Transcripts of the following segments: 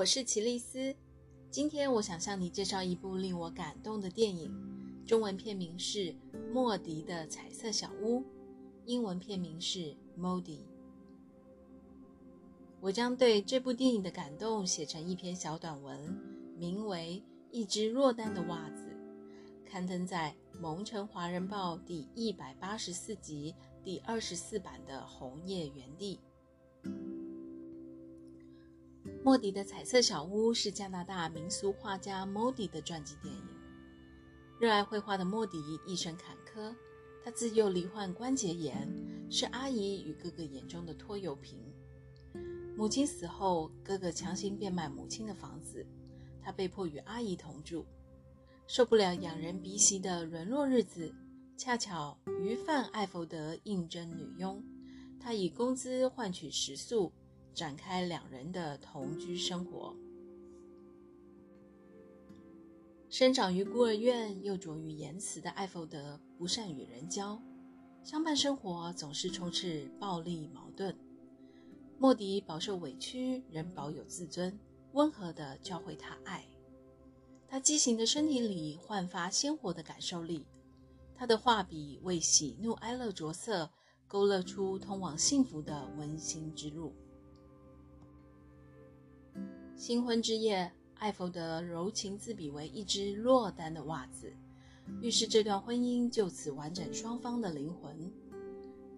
我是奇丽丝，今天我想向你介绍一部令我感动的电影，中文片名是《莫迪的彩色小屋》，英文片名是《Modi》。我将对这部电影的感动写成一篇小短文，名为《一只落单的袜子》，刊登在《蒙城华人报》第一百八十四集第二十四版的红叶原地。莫迪的彩色小屋是加拿大民俗画家莫迪的传记电影。热爱绘画的莫迪一生坎坷，他自幼罹患关节炎，是阿姨与哥哥眼中的拖油瓶。母亲死后，哥哥强行变卖母亲的房子，他被迫与阿姨同住。受不了仰人鼻息的沦落日子，恰巧鱼贩艾佛德应征女佣，他以工资换取食宿。展开两人的同居生活。生长于孤儿院又着于言辞的艾佛德不善与人交，相伴生活总是充斥暴力矛盾。莫迪饱受委屈，仍保有自尊，温和地教会他爱。他畸形的身体里焕发鲜活的感受力，他的画笔为喜怒哀乐着色，勾勒出通往幸福的温馨之路。新婚之夜，艾佛德柔情自比为一只落单的袜子，预示这段婚姻就此完整双方的灵魂。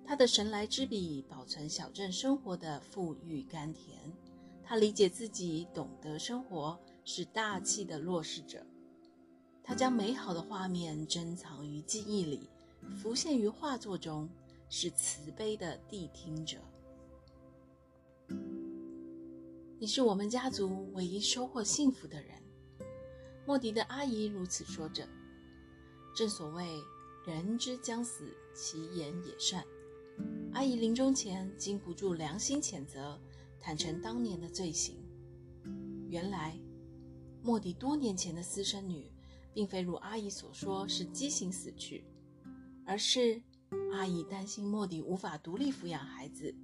他的神来之笔保存小镇生活的富裕甘甜，他理解自己，懂得生活，是大气的落实者。他将美好的画面珍藏于记忆里，浮现于画作中，是慈悲的谛听者。你是我们家族唯一收获幸福的人，莫迪的阿姨如此说着。正所谓“人之将死，其言也善”。阿姨临终前经不住良心谴责，坦承当年的罪行。原来，莫迪多年前的私生女，并非如阿姨所说是畸形死去，而是阿姨担心莫迪无法独立抚养孩子，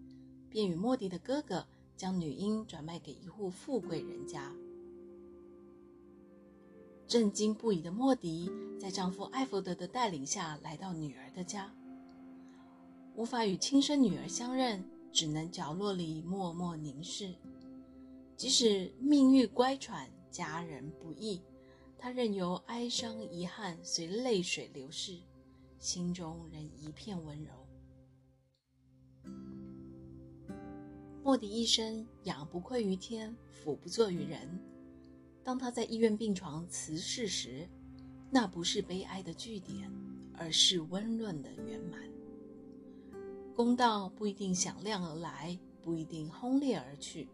便与莫迪的哥哥。将女婴转卖给一户富贵人家。震惊不已的莫迪在丈夫艾佛德的带领下来到女儿的家，无法与亲生女儿相认，只能角落里默默凝视。即使命运乖舛，家人不易，她任由哀伤遗憾随泪水流逝，心中仍一片温柔。莫迪一生仰不愧于天，俯不怍于人。当他在医院病床辞世时，那不是悲哀的句点，而是温润的圆满。公道不一定响亮而来，不一定轰烈而去。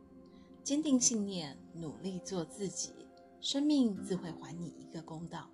坚定信念，努力做自己，生命自会还你一个公道。